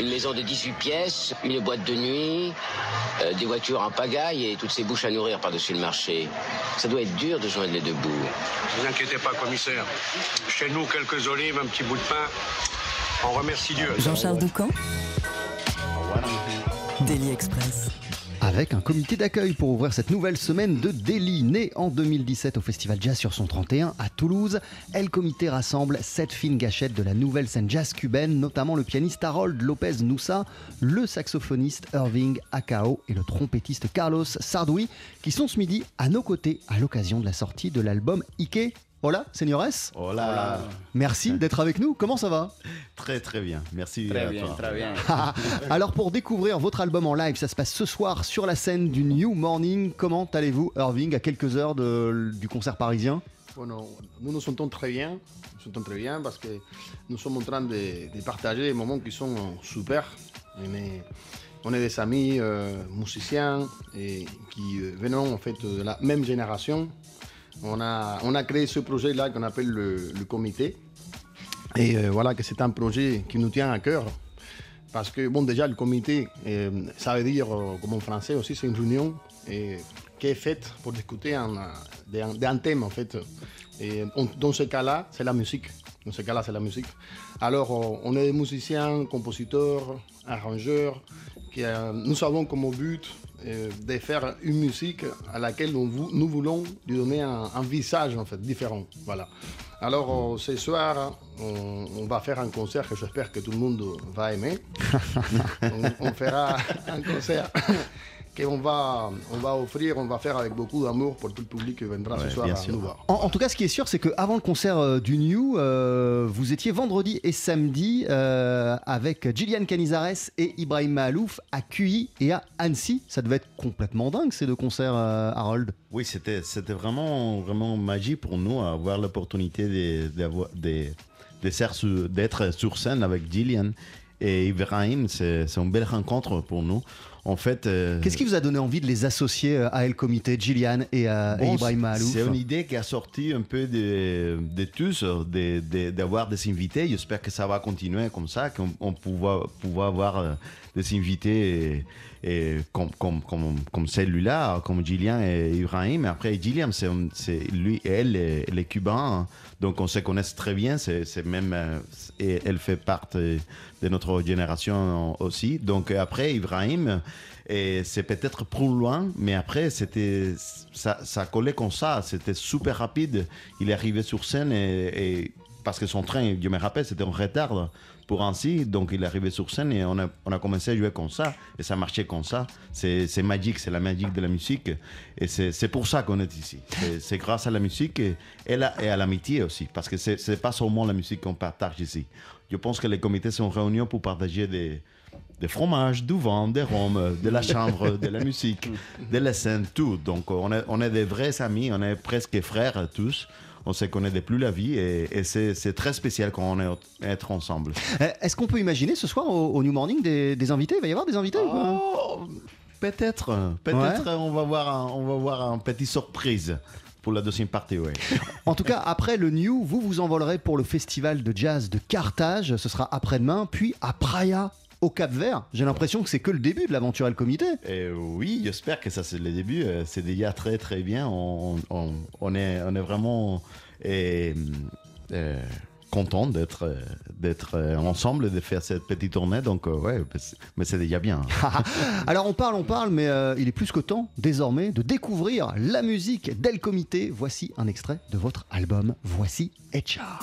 Une maison de 18 pièces, une boîte de nuit, euh, des voitures en pagaille et toutes ces bouches à nourrir par-dessus le marché. Ça doit être dur de joindre les deux bouts. Ne vous inquiétez pas, commissaire. Chez nous, quelques olives, un petit bout de pain. On remercie Dieu. Jean-Charles Doucan. Daily Express. Avec un comité d'accueil pour ouvrir cette nouvelle semaine de Delhi. Né en 2017 au Festival Jazz sur son 31 à Toulouse, El Comité rassemble sept fines gâchettes de la nouvelle scène jazz cubaine, notamment le pianiste Harold Lopez Noussa, le saxophoniste Irving Akao et le trompettiste Carlos Sardoui, qui sont ce midi à nos côtés à l'occasion de la sortie de l'album Ike Hola, señores. Hola. Merci d'être avec nous. Comment ça va? Très très bien. Merci. Très à bien, toi. très bien. Alors pour découvrir votre album en live, ça se passe ce soir sur la scène du New Morning. Comment allez-vous, Irving, à quelques heures de- du concert parisien? Bueno, nous nous sentons très bien, nous sentons très bien parce que nous sommes en train de, de partager des moments qui sont super. On est, on est des amis euh, musiciens et qui euh, venons en fait de la même génération. On a, on créé ce projet-là qu'on appelle le, comité. Et euh, voilà que c'est un projet qui nous tient à cœur. Parce que, bon, déjà, le comité, euh, ça veut dire, euh, comme en français aussi, c'est une réunion qui est faite pour discuter un, d'un, thème, en fait. Dans ce cas-là, c'est la musique. Dans ce cas-là, c'est la musique. Alors, on est des musiciens, compositeurs, arrangeurs, qui, nous avons comme but de faire une musique à laquelle on vou- nous voulons lui donner un, un visage, en fait, différent. Voilà. Alors, euh, ce soir, on, on va faire un concert que j'espère que tout le monde va aimer. on, on fera un concert qu'on va, on va offrir, on va faire avec beaucoup d'amour pour tout le public qui viendra Ouais, ce soir bien à sûr. nous voir. En, en tout cas, ce qui est sûr, c'est qu'avant le concert euh, du New, euh, vous étiez vendredi et samedi euh, avec Gillian Canizares et Ibrahim Mahalouf à QI et à Annecy. Ça devait être complètement dingue ces deux concerts, euh, Harold. Oui, c'était c'était vraiment vraiment magique pour nous avoir l'opportunité de- d'avoir des de faire sur- d'être sur scène avec Gillian et Ibrahim. C'est c'est une belle rencontre pour nous. En fait, euh, Qu'est-ce qui vous a donné envie de les associer euh, à El Comité, Gillian et, à et Ibrahim C'est une idée qui a sorti un peu de, de tous, de- de- d'avoir des invités. J'espère que ça va continuer comme ça, qu'on on pourra, pouvoir avoir euh, des invités et, et comme, comme, comme, comme celui-là, comme Gillian et Ibrahim. Après, Gillian, c'est, lui et elle, les, les Cubains. hein. Donc, on se connaît très bien. C'est, même, euh, et elle fait partie de notre génération aussi. Donc, après, Ibrahim, et c'est peut-être plus loin, mais après, c'était, ça, ça collait comme ça. C'était super rapide. Il est arrivé sur scène et, et- parce que son train, je me rappelle, c'était en retard pour ainsi. Donc, il est arrivé sur scène et on a, commencé à jouer comme ça. Et ça marchait comme ça. C'est, magique, c'est la magie de la musique. Et c'est, pour ça qu'on est ici. C'est, grâce à la musique et, à l'amitié aussi. Parce que c'est, c'est pas seulement la musique qu'on partage ici. Je pense que les comités sont réunis pour partager des, des fromages, du vin, des rhums, de la chambre, de la musique, de la scène, tout. Donc on est, on est des vrais amis, on est presque frères tous. On se connaît depuis la vie et, et c'est très spécial quand on est être ensemble. Euh, Est-ce qu'on peut imaginer ce soir au, au New Morning des, des invités? Il va y avoir des invités ou Oh, peut-être, peut-être on va voir un, on va voir un petit surprise pour la deuxième partie, ouais. En tout cas, après le New, vous vous envolerez pour le festival de jazz de Carthage. Ce sera après-demain, puis à Praia, au Cap Vert. J'ai l'impression que c'est que le début de l'aventure El Comité. Et oui, j'espère que ça c'est le début. Euh, C'est déjà très très bien. On, on, on est, on est vraiment euh, euh, content d'être d'être ensemble et de faire cette petite tournée. Donc ouais, mais c'est- déjà bien. Alors on parle, on parle, mais euh, il est plus que temps désormais de découvrir la musique d'El Comité. Voici un extrait de votre album. Voici Echa.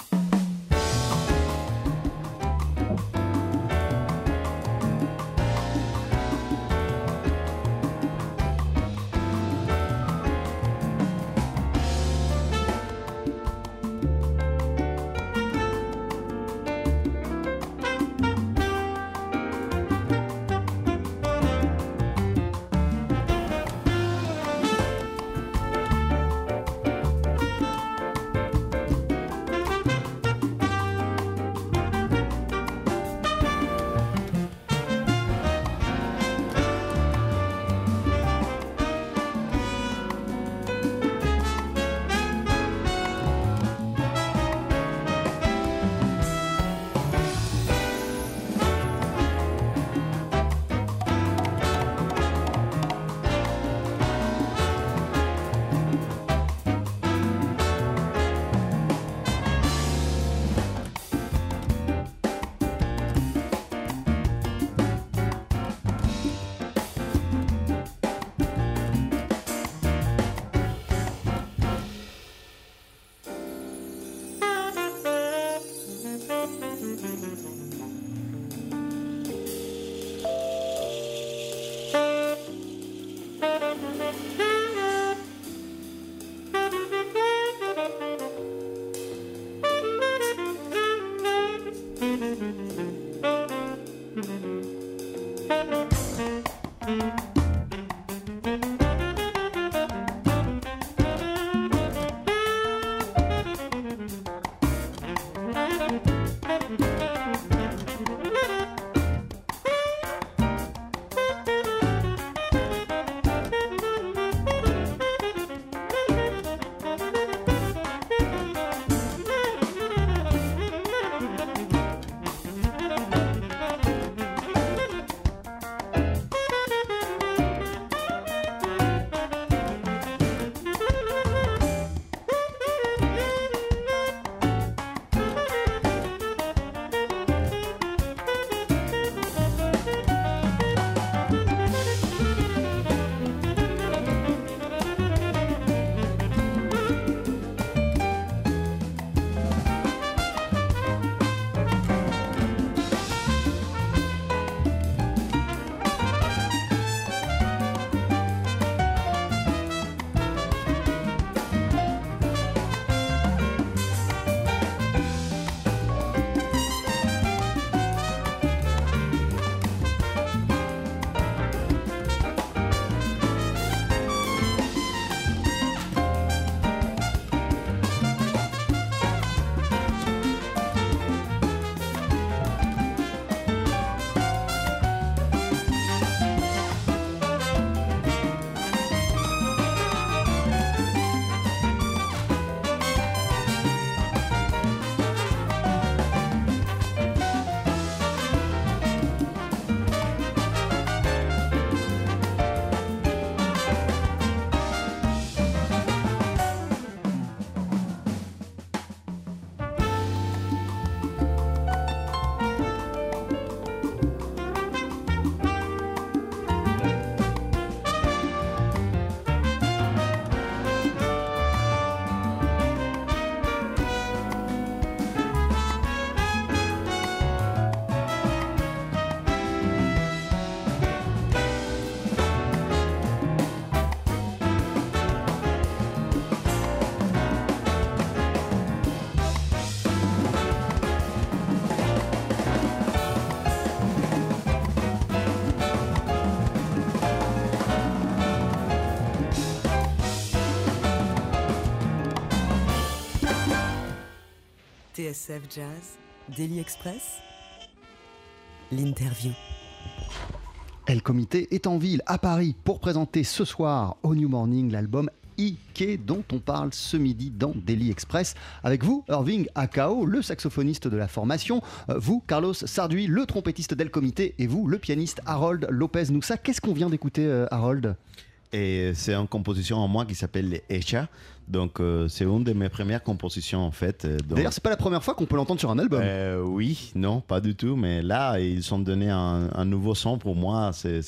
TSF Jazz, Daily Express, l'interview. El Comité est en ville à Paris pour présenter ce soir au New Morning l'album Ike dont on parle ce midi dans Daily Express. Avec vous, Irving Akao, le saxophoniste de la formation, euh, vous, Carlos Sarduy, le trompettiste d'El Comité, et vous, le pianiste Harold Lopez Noussa. Qu'est-ce qu'on vient d'écouter, euh, Harold? Et c'est une composition en moi qui s'appelle Echa. Donc euh, c'est une de mes premières compositions en fait. euh, donc- D'ailleurs, c'est pas la première fois qu'on peut l'entendre sur un album. Euh, oui, non, pas du tout. Mais là, ils ont donné un, un nouveau son pour moi. C'est-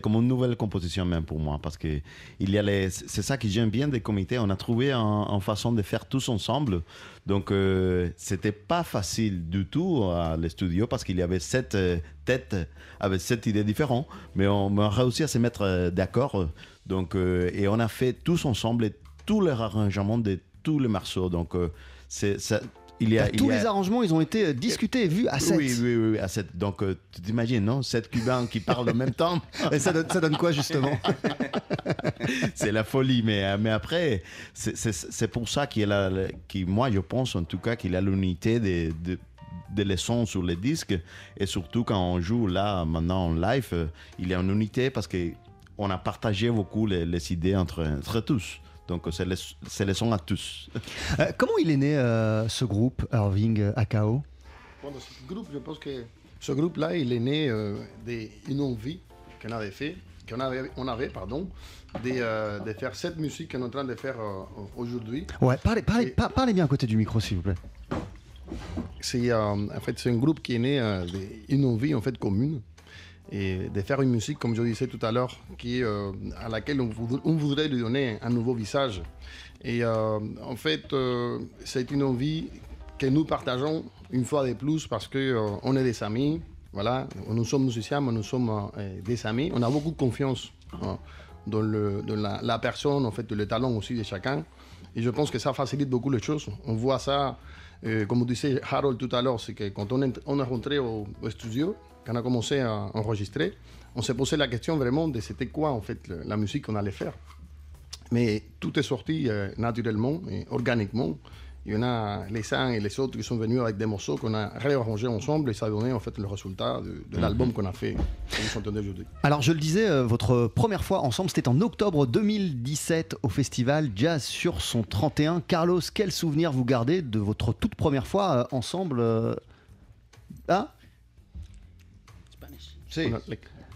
comme une nouvelle composition même pour moi. Parce que il y a les- c'est ça que j'aime bien des comités. On a trouvé un- une façon de faire tous ensemble. Donc, euh, c'était pas facile du tout à le studio parce qu'il y avait sept têtes avec sept idées différentes. Mais on, a réussi à se mettre d'accord. Donc, et on a fait tous ensemble tous les arrangements de tous les morceaux. Donc, euh, c'est ça. Il y a, il Tous y a- les arrangements, ils ont été euh, discutés et vus à 7. oui, oui, oui, à sept. Donc, euh, tu t'imagines, non Sept Cubains qui parlent en même temps. Et ça donne, ça donne quoi, justement? C'est la folie. Mais, mais après, c'est- pour ça qu'il a, qu'il- moi, je pense en tout cas qu'il a l'unité de, de, de les sons sur les disques. Et surtout quand on joue là, maintenant en live, il y a une unité parce qu'on a partagé beaucoup les, les idées entre, entre tous. Donc, c'est les, c'est les sons à tous. Euh, comment il est né, euh, ce groupe, Irving Akao? Ce groupe, je pense que ce groupe-là, il est né euh, d'une envie qu'on avait fait, qu'on avait, on avait, pardon, de, euh, de faire cette musique qu'on est en train de faire euh, aujourd'hui. Ouais, parlez, parlez, par- parlez bien à côté du micro, s'il vous plaît. C'est euh, en fait c'est un groupe qui est né euh, d'une envie en fait commune et de faire une musique comme je disais tout à l'heure euh, à laquelle on, voudrait- lui donner un nouveau visage. Et euh, en fait euh, c'est une envie que nous partageons une fois de plus parce euh, on est des amis voilà. Nous sommes musiciens mais nous sommes des amis. On a beaucoup de confiance hein, dans, le, dans la, personne en fait le talent aussi de chacun. Et je pense que ça facilite beaucoup les choses. On voit ça, comme disait Harold tout à l'heure, c'est que quand on est, rentré au studio, quand on a commencé à enregistrer, on s'est posé la question vraiment de c'était quoi en fait la musique qu'on allait faire. Mais tout est sorti euh, naturellement et organiquement. Il y en a les uns et les autres qui sont venus avec des morceaux qu'on a réarrangés ensemble et ça a donné en fait le résultat de, de l'album qu'on a fait, aujourd'hui. Alors, je le disais, euh, votre première fois ensemble, c'était en octobre 2017 au festival Jazz sur son 31. Carlos, quel souvenir vous gardez de votre toute première fois euh, ensemble euh,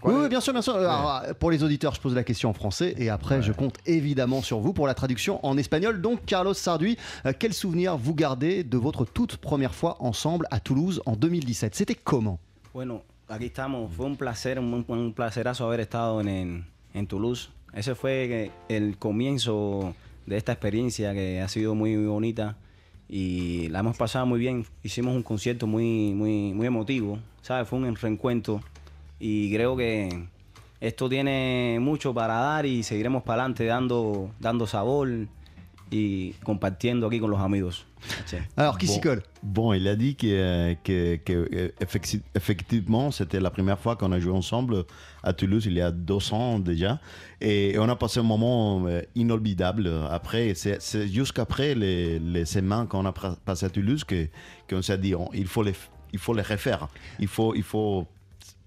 Oui, oui, bien sûr, bien sûr. Alors, euh, pour les auditeurs, je pose la question en français et après, je compte évidemment sur vous pour la traduction en espagnol. Donc, Carlos Sarduy, euh, quel souvenir vous gardez de votre toute première fois ensemble à Toulouse en 2017 C'était comment? Bueno, aquí estamos. Fue un placer, un, un placerazo haber estado en, en, en Toulouse. Ese fue el comienzo de esta experiencia que ha sido muy, muy bonita y la hemos pasado muy bien. Hicimos un concierto muy, muy, muy emotivo, ¿sabes? Fue un reencuentro y creo que esto tiene mucho para dar y seguiremos para adelante dando, dando sabor y compartiendo aquí con los amigos. Alors, qui s'y Bon. colle? Bon, il a dit que, euh, que, que, euh, effectivement, c'était la première fois qu'on a joué ensemble à Toulouse, il y a deux ans déjà. Et on a passé un moment euh, inolvidable. Après, c'est jusqu'après les, les semaines qu'on a passé à Toulouse que- qu'on s'est dit, on- il, faut les, il faut les refaire. Il faut, il faut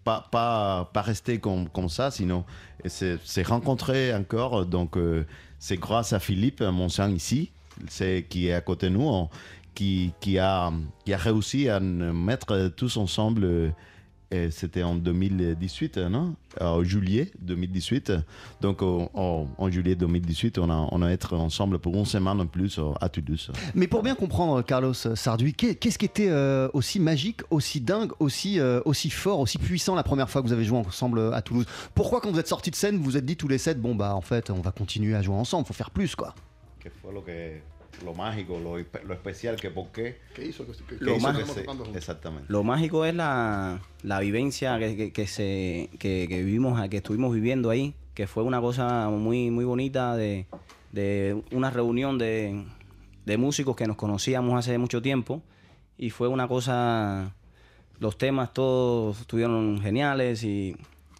pas, pas, pas rester comme, comme ça, sinon c'est rencontrer encore. Donc, euh, c'est grâce à Philippe, mon sang ici, qui est à côté de nous, qui, qui, a, qui a réussi à mettre tous ensemble. Euh, et C'était en 2018, non? En juillet 2018. Donc, en, en- en juillet 2018, on a, on a été ensemble pour une semaine en plus euh, à Toulouse. Mais pour bien comprendre, Carlos Sarduy, qu'est- qu'est-ce qui était euh, aussi magique, aussi dingue, aussi, euh, aussi fort, aussi puissant la première fois que vous avez joué ensemble euh, à Toulouse? Pourquoi, quand vous êtes sortis de scène, vous vous êtes dit tous les sept, bon, bah en fait, on va continuer à jouer ensemble, faut faire plus, quoi? ¿Qué fue lo, que, lo mágico, lo, lo especial que por qué? ¿Qué hizo Lo que hizo más- que? Exactamente. Lo mágico es la, la vivencia que, que- que se, que, que vivimos, que estuvimos viviendo ahí, que fue una cosa muy, muy bonita de, de una reunión de, de músicos que nos conocíamos hace mucho tiempo y fue una cosa, los temas todos estuvieron geniales y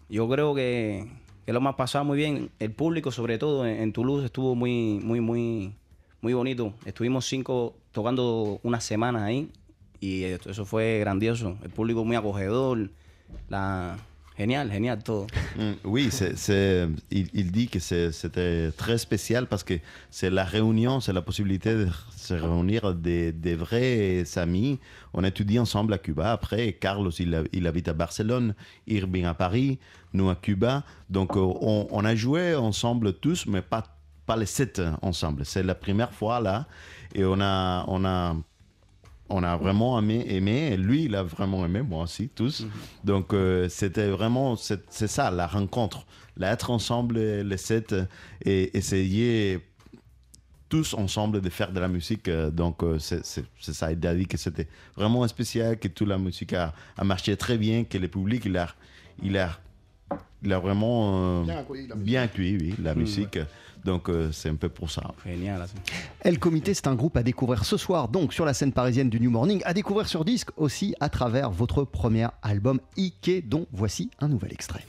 yo creo que, que lo hemos pasado muy bien. El público, sobre todo en, en Toulouse, estuvo muy, muy, muy, muy bonito. Estuvimos cinco, tocando unas semanas ahí y eso fue grandioso. El público muy acogedor, la genial, genial todo. Mm, Oui, c'est, c'est- il, il dit que c'était très spécial parce que c'est la réunion, c'est la possibilité de se réunir des, des vrais amis. On étudie ensemble à Cuba. Après, Carlos, il, il habite à Barcelone, Irving à Paris, nous à Cuba. Donc, euh, on, on a joué ensemble tous, mais pas, pas les sept ensemble. C'est la première fois là. Et on a, on a on a vraiment aimé, aimé, et lui, il a vraiment aimé, moi aussi, tous. Donc, euh, c'était vraiment, c'est c'est ça, la rencontre. L'être ensemble, les sept, et essayer tous ensemble de faire de la musique. euh, Donc, euh, c'est ça. Il a dit que c'était vraiment spécial, que toute la musique a, a marché très bien, que le public, il a, il a, il a vraiment euh, Bien accueilli la musique. bien accueilli, oui, la musique. Donc, euh, c'est un peu pour ça. Genial. así. El Comité, c'est un groupe à découvrir ce soir, donc sur la scène parisienne du New Morning, à découvrir sur disque aussi à travers votre premier album Ike, dont voici un nouvel extrait.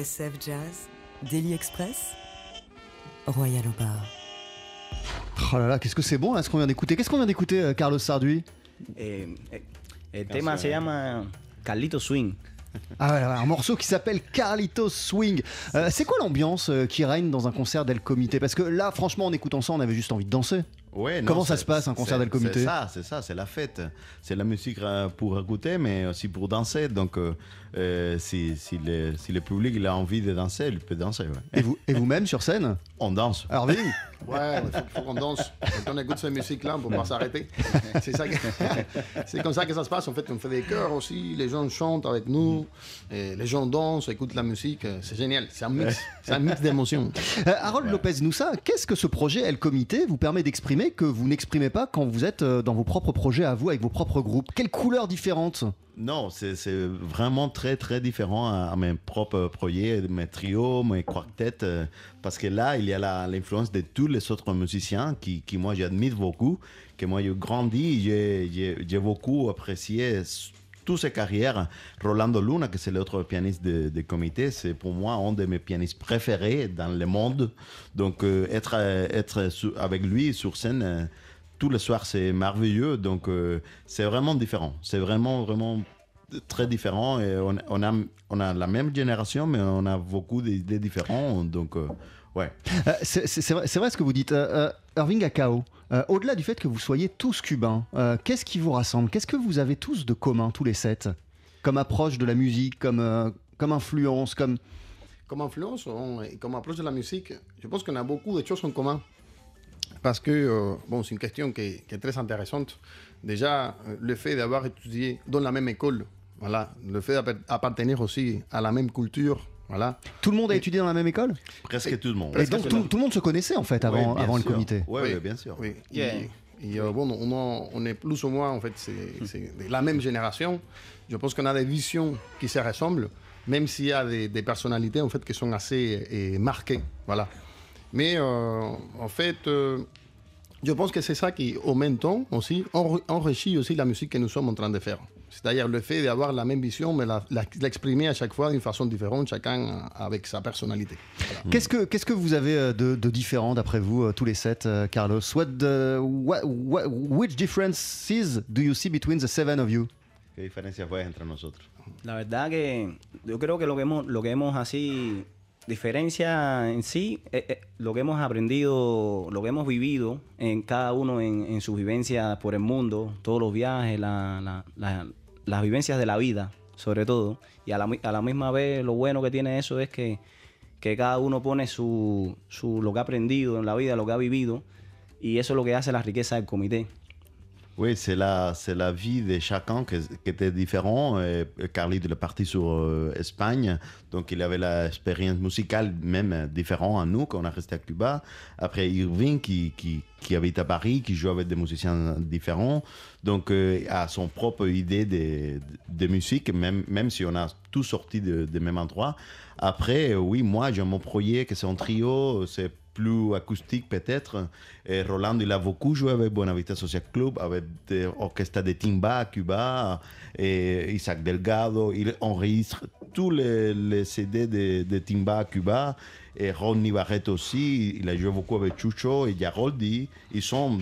TSF Jazz, Daily Express, Royal au bar. Oh là là, qu'est-ce que c'est bon là ce qu'on vient d'écouter. Qu'est-ce qu'on vient d'écouter, euh, Carlos Sarduy Eh, eh, el tema se llama Carlito Swing. Ah ouais, ouais, un morceau qui s'appelle Carlitos Swing. Euh, c'est quoi l'ambiance euh, qui règne dans un concert d'El Comité? Parce que là, franchement, en écoutant ça, on avait juste envie de danser. Ouais, non, Comment ça se passe, un concert d'El Comité? C'est ça, c'est ça, c'est la fête. C'est la musique euh, pour écouter, mais aussi pour danser. Donc, euh, euh, si, si, le, si le public il a envie de danser, il peut danser. ouais. Et vous- et vous-même sur scène On danse. Arvin Ouais, il faut, faut qu'on danse. Quand on écoute cette musique-là, on ne peut pas s'arrêter. C'est ça que- c'est comme ça que ça se passe. En fait, on fait des chœurs aussi. Les gens chantent avec nous. Et les gens dansent, écoutent la musique. C'est génial. C'est un mix. C'est un mix d'émotions. Euh, Harold Lopez Noussa, qu'est-ce que ce projet El Comité vous permet d'exprimer que vous n'exprimez pas quand vous êtes euh, dans vos propres projets à vous, avec vos propres groupes? Quelles couleurs différentes Non, c'est c'est vraiment très très différent à, mes propres projets, mes trios, mes quartets, euh, parce que là, il y a l'influence de tous les autres musiciens qui, qui moi j'admire beaucoup, que moi j'ai grandi, j'ai- beaucoup apprécié toutes ces carrières. Rolando Luna, que c'est l'autre pianiste de, de comité, c'est pour moi un de mes pianistes préférés dans le monde. Donc euh, être, euh, être avec lui sur scène, tous les soirs, c'est merveilleux. Donc, c'est vraiment différent. C'est vraiment, vraiment très différent. Et on, on a, on a la même génération, mais on a beaucoup d'idées différentes. Donc, euh, ouais. Euh, c'est vrai, ce que vous dites. Euh, euh, Irving Akao, euh, au-delà du fait que vous soyez tous cubains, euh, qu'est-ce qui vous rassemble? Qu'est-ce que vous avez tous de commun, tous les sept? Comme approche de la musique, comme, euh, comme influence, comme... Comme influence on- et comme approche de la musique, je pense qu'on a beaucoup de choses en commun. Parce que, euh, bon, c'est une question qui est, qui est très intéressante. Déjà, euh, le fait d'avoir étudié dans la même école, voilà, le fait d'appartenir aussi à la même culture, voilà. Tout le monde a étudié dans la même école? Presque tout le monde. Et donc tout, tout le monde se connaissait en fait avant, bien avant le comité Ouais, ouais, bien sûr. Oui. Yeah. Et, et, euh, bon, on, a- on est plus ou moins, en fait, c'est la même génération. Je pense qu'on a des visions qui se ressemblent, même s'il y a des, des personnalités, en fait, qui sont assez euh, marquées, voilà. Mais, euh, en fait, euh, je pense que c'est ça qui, au même temps, aussi, enri- enrichit aussi la musique que nous sommes en train de faire. C'est-à-dire le fait d'avoir la même vision, mais l'exprimer à chaque fois d'une façon différente, chacun avec sa personnalité. Qu'est-ce que qu'est-ce que vous avez euh, de, de différent d'après vous euh, tous les sept, euh, Carlos? What the, what, what- Which differences do you see between the seven of you? ¿Qué diferencia fue entre nosotros? La verdad que yo creo que lo que hemos, lo que hemos así, diferencia en sí, eh, eh, lo que hemos aprendido, lo que hemos vivido en cada uno en, sus vivencias por el mundo, todos los viajes, la- la- la- las vivencias de la vida, sobre todo. Y a la, mi- a la misma vez lo bueno que tiene eso es que, que cada uno pone su, su, lo que ha aprendido en la vida, lo que ha vivido, y eso es lo que hace la riqueza del comité. Oui, c'est la, c'est la vie de chacun qui, qui était différent. Et Carly est parti sur euh, Espagne, donc il avait l'expérience musicale même euh, différente à nous quand on est resté à Cuba. Après Irving qui, qui, qui habite à Paris, qui joue avec des musiciens différents, donc euh, a son propre idée de, de musique, même, même si on a tous sorti de, de même endroit. Après, euh, oui, moi j'ai mon projet que c'est un trio, c'est plus acoustique peut-être. Et Roland, il a beaucoup joué avec Buenavista Social Club, avec des orchestres de timba à Cuba, et Isaac Delgado. Il enregistre tous les, les CD de, de timba à Cuba. Et Ronnie Barrett aussi, il a joué beaucoup avec Chucho et Yaroldi. Ils sont,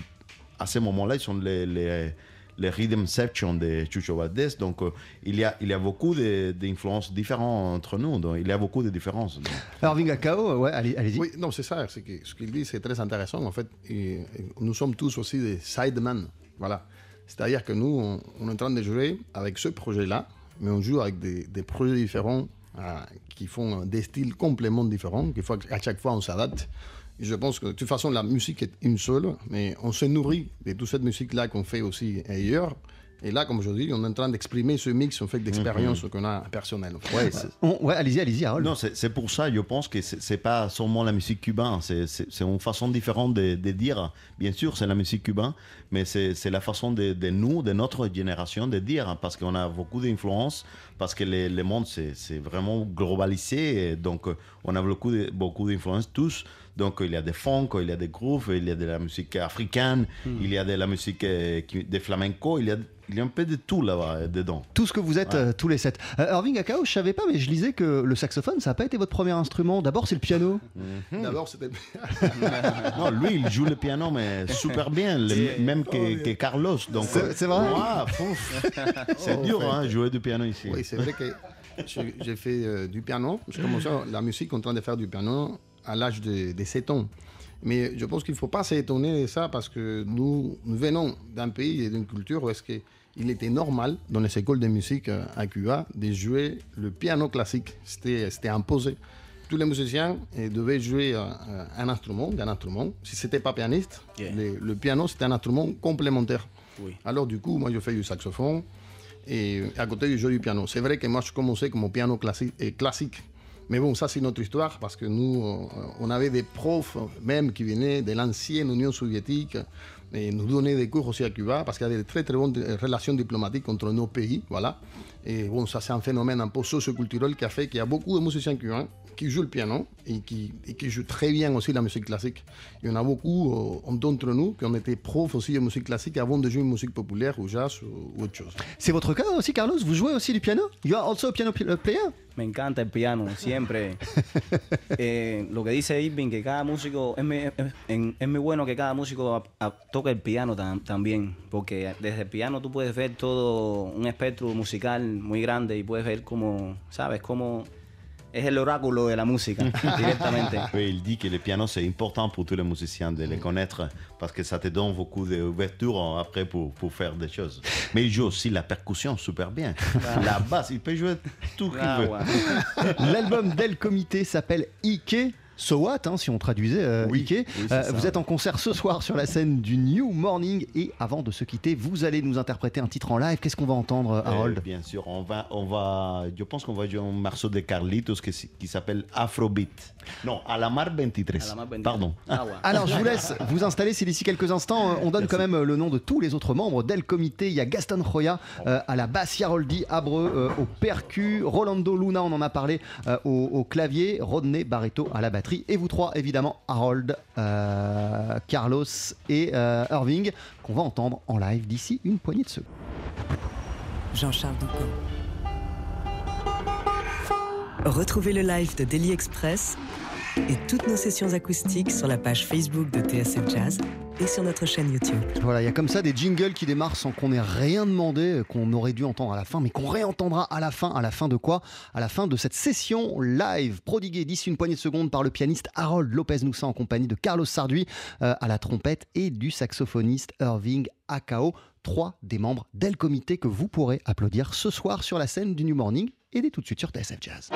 à ce moment-là, ils sont les, les rhythm section de Chucho Valdés. Donc, euh, il, y a, il y a beaucoup de- d'influences différentes entre nous. Donc, il y a beaucoup de différences. Donc, Irving Akao, ouais, allez- allez-y. Oui, non, c'est ça. que ce qu'il dit, c'est très intéressant. En fait, Et- et nous sommes tous aussi des sidemen. Voilà. C'est-à-dire que nous, on, on est en train de jouer avec ce projet-là, mais on joue avec des, des projets différents euh, qui font des styles complètement différents, qu'il faut qu'à chaque fois on s'adapte. Je pense que de toute façon, la musique est une seule, mais on se nourrit de toute cette musique-là qu'on fait aussi ailleurs. Et là, comme je dis, on est en train d'exprimer ce mix en fait d'expériences qu'on a fait. ouais, ouais, allez-y, allez-y, Harold. Non, c'est pour ça, je pense que c'est pas seulement la musique cubaine, c'est une façon différente de, de dire. Bien sûr, c'est la musique cubaine, mais c'est la façon de, de nous, de notre génération, de dire, parce qu'on a beaucoup d'influence, parce que le, le monde c'est vraiment globalisé, et donc euh, on a beaucoup de- beaucoup d'influence tous. Donc il y a des funk, il y a des grooves, il y a de la musique africaine, il y a de la musique euh, des flamenco, il y a, il y a un peu de tout là-bas euh, dedans. Tout ce que vous êtes, euh, tous les sept. Euh, Irving Akao, je savais pas, mais je lisais que le saxophone, ça n'a pas été votre premier instrument. D'abord, c'est le piano. D'abord, c'était. non, lui, il joue le piano, mais super bien, le- même que, que Carlos. Donc, C'est- vrai pouf. C'est Oh, dur, en fait. hein, jouer du piano ici. Oui, c'est vrai que j'ai fait euh, du piano. J'ai commencé la musique en train de faire du piano à l'âge de, de 7 ans. Mais je pense qu'il ne faut pas s'étonner de ça parce que nous, nous venons d'un pays et d'une culture où est-ce que il était normal dans les écoles de musique euh, à Cuba de jouer le piano classique. C'était imposé. Tous les musiciens euh, devaient jouer euh, un instrument, d'un instrument. Si c'était pas pianiste, Yeah. le, le piano c'était un instrument complémentaire. Oui. Alors du coup, moi je fais du saxophone et à côté je joue du piano. C'est vrai que moi je commençais comme piano et classique. Mais bon, ça c'est notre histoire parce que nous, euh, on avait des profs même qui venaient de l'ancienne Union soviétique et nous donnaient des cours aussi à Cuba parce qu'il y avait de très très bonnes euh, relations diplomatiques entre nos pays. Voilà. Et bon, ça c'est un phénomène un peu socioculturel qui a fait qu'il y a beaucoup de musiciens cubains qui jouent le piano et qui, et qui jouent très bien aussi la musique classique. Il y en a beaucoup euh, d'entre nous qui ont été profs aussi de musique classique avant de jouer une musique populaire ou jazz ou, ou autre chose. C'est votre cas aussi, Carlos Vous jouez aussi du piano You are also a piano pl- player Me encanta el piano, siempre. Eh, lo que dice Irving, que cada músico, es muy, es muy bueno que cada músico a- a- toque el piano tam- también, porque desde el piano tú puedes ver todo un espectro musical muy grande y puedes ver cómo, ¿sabes? Cómo es el oráculo de la música directamente. Oui, il dit que le piano, c'est important pour tous les musiciens de le connaître parce que ça te donne beaucoup d'ouverture hein, après pour, pour faire des choses. Mais il joue aussi la percussion super bien. La basse, il peut jouer tout qu'il Ah, veut. ouais. L'album d'El Comité s'appelle Ike. So what, hein, si on traduisait euh, Oui, Ike. oui, c'est Euh, ça. vous êtes en concert ce soir sur la scène du New Morning et avant de se quitter, vous allez nous interpréter un titre en live. Qu'est-ce qu'on va entendre, Euh, Harold bien sûr, on va, on va, je pense qu'on va jouer un morceau de Carlitos qui, qui s'appelle Afrobeat. Non, Alamar 23. Alamar 23. Pardon. Ah, ouais. Alors, je vous laisse vous installer. Si d'ici quelques instants, euh, on donne quand même euh, le nom de tous les autres membres d'El Comité. Il y a Gaston Roya euh, à la basse, Yaroldi Abreu euh, au percu, Rolando Luna, on en a parlé, euh, au, au clavier, Rodney Barreto à la batterie. Et vous trois, évidemment, Harold, euh, Carlos et euh, Irving, qu'on va entendre en live d'ici une poignée de secondes. Jean-Charles Doucan. Retrouvez le live de Daily Express et toutes nos sessions acoustiques sur la page Facebook de TSF Jazz et sur notre chaîne YouTube. Voilà, il y a comme ça des jingles qui démarrent sans qu'on ait rien demandé, qu'on aurait dû entendre à la fin, mais qu'on réentendra à la fin. À la fin de quoi? À la fin de cette session live, prodiguée d'ici une poignée de secondes par le pianiste Harold Lopez-Noussa en compagnie de Carlos Sarduy euh, à la trompette et du saxophoniste Irving Akao, trois des membres d'El Comité que vous pourrez applaudir ce soir sur la scène du New Morning et dès tout de suite sur TSF Jazz.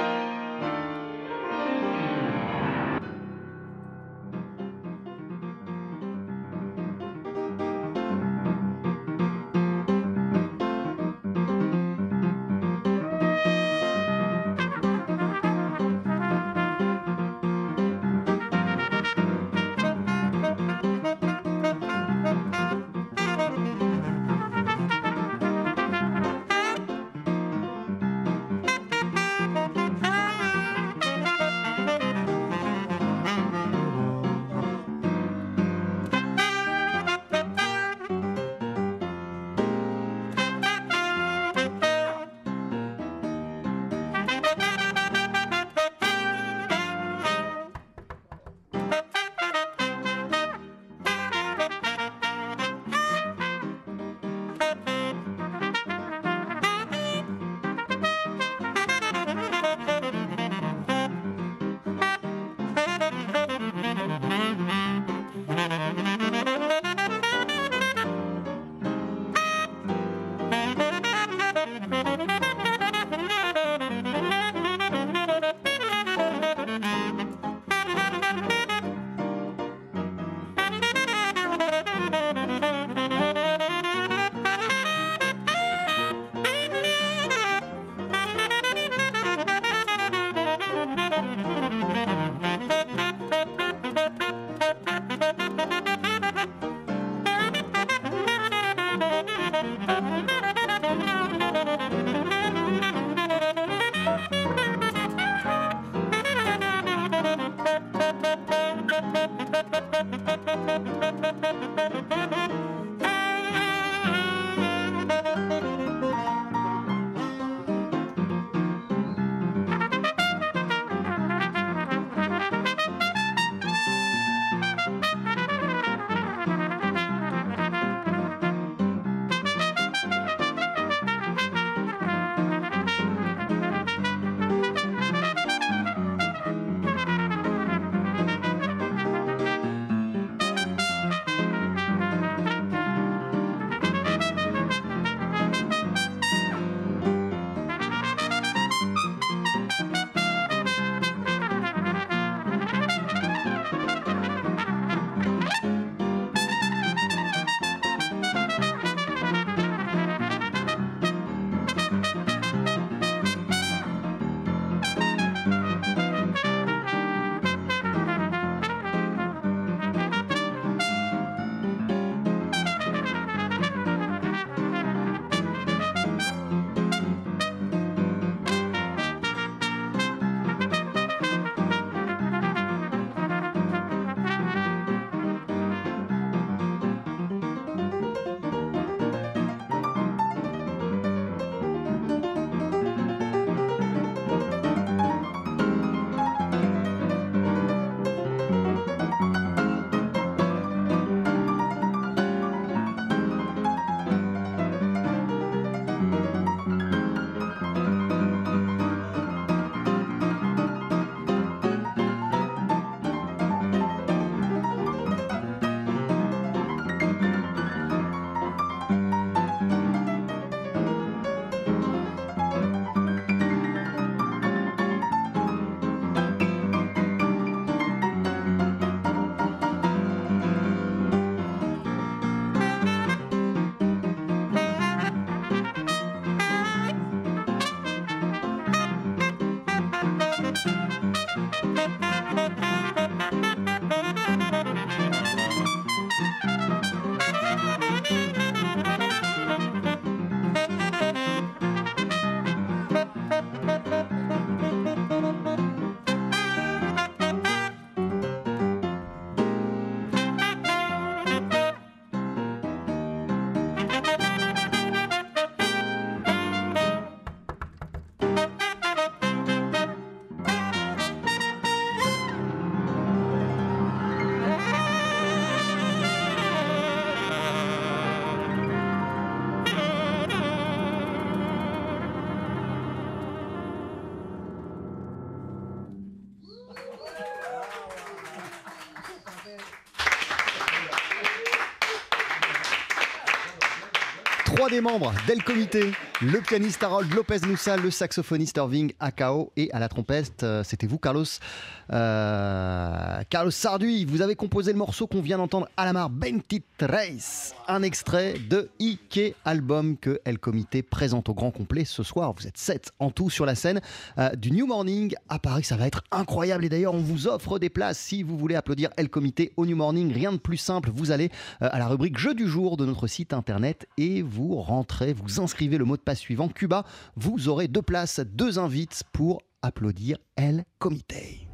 Des membres. d'El Comité, le pianiste Harold Lopez Nussa, le saxophoniste Irving Akao et à la trompette, euh, c'était vous Carlos euh, Carlos Sarduy. Vous avez composé le morceau qu'on vient d'entendre à la mar 23, un extrait de Ike album que El Comité présente au grand complet ce soir. Vous êtes sept en tout sur la scène euh, du New Morning à Paris. Ça va être incroyable et d'ailleurs on vous offre des places si vous voulez applaudir El Comité au New Morning. Rien de plus simple. Vous allez euh, à la rubrique Jeu du jour de notre site internet et vous rentrez, vous inscrivez le mot de passe suivant Cuba. Vous aurez deux places, deux invites pour applaudir El Comité.